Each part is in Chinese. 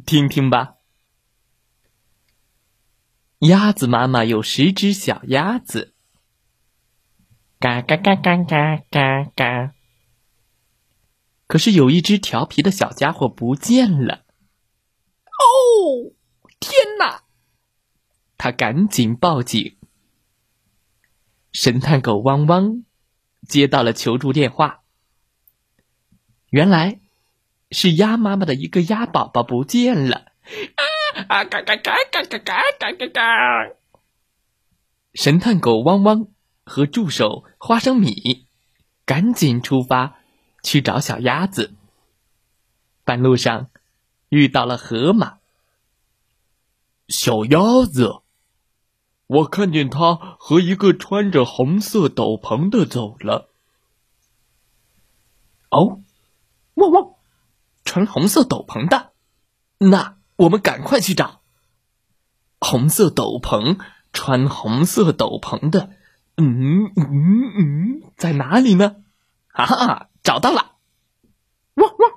听听吧，鸭子妈妈有十只小鸭子，嘎嘎嘎嘎嘎嘎嘎。可是有一只调皮的小家伙不见了。哦，天哪！他赶紧报警。神探狗汪汪接到了求助电话，原来。是鸭妈妈的一个鸭宝宝不见了，啊啊嘎嘎嘎嘎嘎嘎嘎嘎！神探狗汪汪和助手花生米赶紧出发去找小鸭子。半路上遇到了河马，小鸭子，我看见它和一个穿着红色斗篷的走了。哦，汪汪！穿红色斗篷的，那我们赶快去找。红色斗篷，穿红色斗篷的，嗯嗯嗯，在哪里呢？哈哈，找到了！汪汪！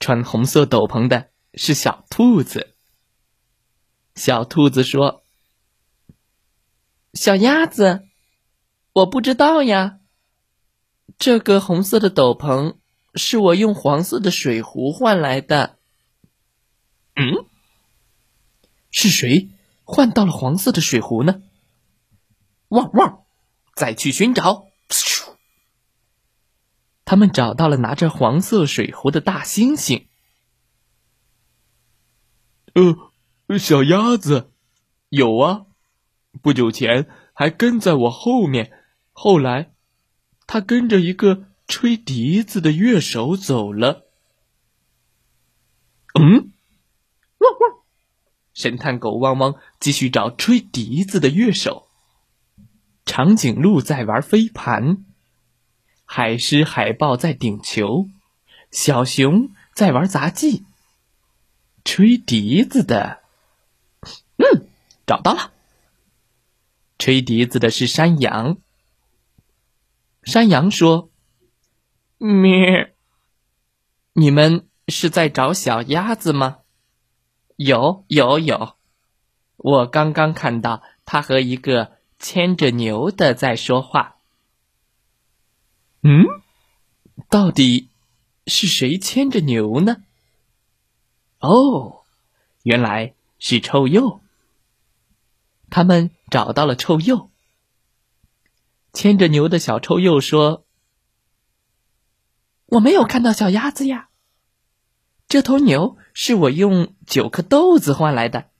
穿红色斗篷的是小兔子。小兔子说：“小鸭子，我不知道呀，这个红色的斗篷。”是我用黄色的水壶换来的。嗯，是谁换到了黄色的水壶呢？汪汪！再去寻找。他们找到了拿着黄色水壶的大猩猩。呃，小鸭子，有啊，不久前还跟在我后面，后来它跟着一个。吹笛子的乐手走了。嗯，汪汪！神探狗汪汪继续找吹笛子的乐手。长颈鹿在玩飞盘，海狮、海豹在顶球，小熊在玩杂技。吹笛子的，嗯，找到了。吹笛子的是山羊。山羊说。咩？你们是在找小鸭子吗？有有有，我刚刚看到它和一个牵着牛的在说话。嗯，到底是谁牵着牛呢？哦，原来是臭鼬。他们找到了臭鼬，牵着牛的小臭鼬说。我没有看到小鸭子呀。这头牛是我用九颗豆子换来的。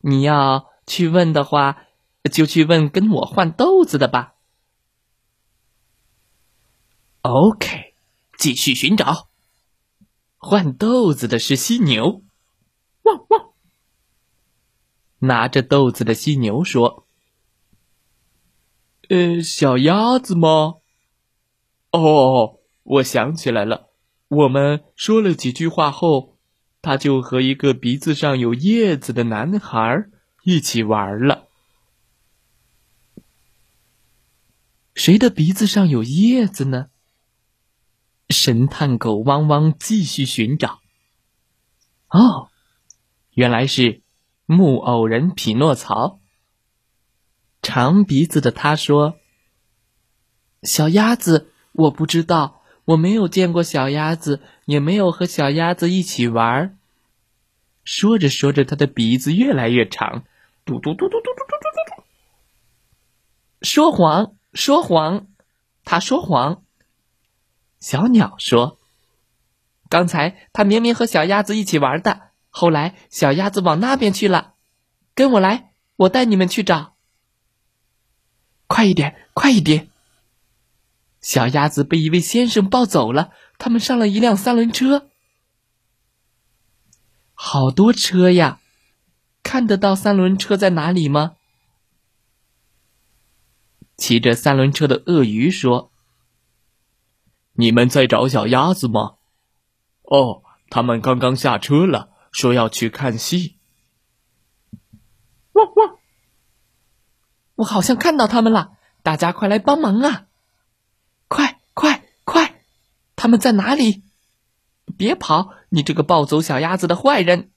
你要去问的话，就去问跟我换豆子的吧。OK，继续寻找。换豆子的是犀牛。汪汪！拿着豆子的犀牛说：“呃，小鸭子吗？哦。”我想起来了，我们说了几句话后，他就和一个鼻子上有叶子的男孩一起玩了。谁的鼻子上有叶子呢？神探狗汪汪继续寻找。哦，原来是木偶人匹诺曹。长鼻子的他说：“小鸭子，我不知道。”我没有见过小鸭子，也没有和小鸭子一起玩儿。说着说着，他的鼻子越来越长，嘟嘟嘟嘟嘟嘟嘟嘟嘟。说谎，说谎，他说谎。小鸟说：“刚才他明明和小鸭子一起玩的，后来小鸭子往那边去了。跟我来，我带你们去找。快一点，快一点。”小鸭子被一位先生抱走了，他们上了一辆三轮车。好多车呀！看得到三轮车在哪里吗？骑着三轮车的鳄鱼说：“你们在找小鸭子吗？哦，他们刚刚下车了，说要去看戏。”汪汪！我好像看到他们了，大家快来帮忙啊！快快快！他们在哪里？别跑！你这个抱走小鸭子的坏人！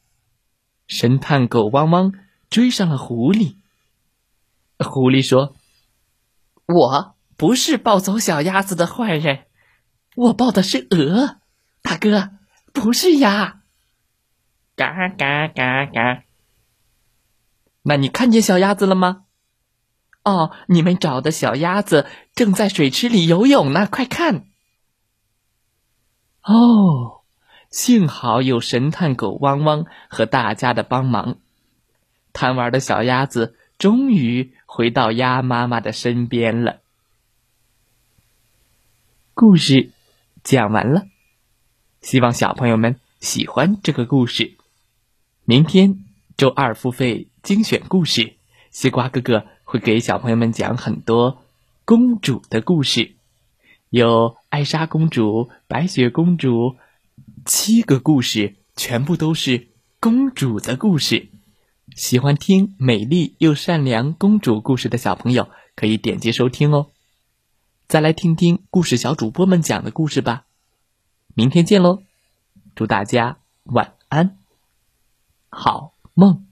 神探狗汪汪追上了狐狸。狐狸说：“我不是抱走小鸭子的坏人，我抱的是鹅，大哥，不是鸭。”嘎嘎嘎嘎！那你看见小鸭子了吗？哦，你们找的小鸭子正在水池里游泳呢，快看！哦，幸好有神探狗汪汪和大家的帮忙，贪玩的小鸭子终于回到鸭妈妈的身边了。故事讲完了，希望小朋友们喜欢这个故事。明天周二付费精选故事，西瓜哥哥。会给小朋友们讲很多公主的故事，有艾莎公主、白雪公主，七个故事全部都是公主的故事。喜欢听美丽又善良公主故事的小朋友，可以点击收听哦。再来听听故事小主播们讲的故事吧。明天见喽！祝大家晚安，好梦。